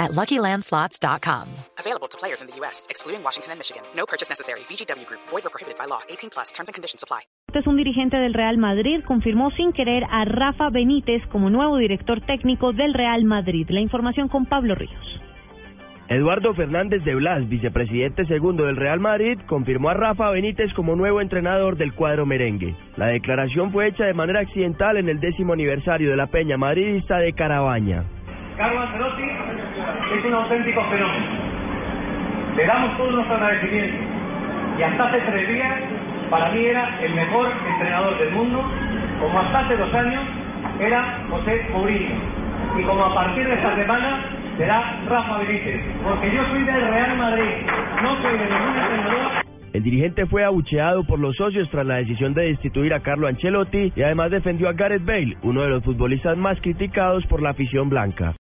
at LuckyLandSlots.com. Available to players in the U.S., excluding Washington and Michigan. No purchase necessary. VGW Group. Void or prohibited by law. 18 plus. Terms and conditions apply. Un dirigente del Real Madrid confirmó sin querer a Rafa Benítez como nuevo director técnico del Real Madrid. La información con Pablo Ríos. Eduardo Fernández de Blas, vicepresidente segundo del Real Madrid, confirmó a Rafa Benítez como nuevo entrenador del cuadro merengue. La declaración fue hecha de manera accidental en el décimo aniversario de la Peña Madridista de Carabaña. Carlos Ancelotti es un auténtico fenómeno. Le damos todo nuestro agradecimiento. Y hasta hace tres días, para mí era el mejor entrenador del mundo, como hasta hace dos años era José Mourinho. Y como a partir de esta semana será Rafa Benítez, porque yo soy del Real Madrid, no soy de ningún entrenador. El dirigente fue abucheado por los socios tras la decisión de destituir a Carlo Ancelotti y además defendió a Gareth Bale, uno de los futbolistas más criticados por la afición blanca.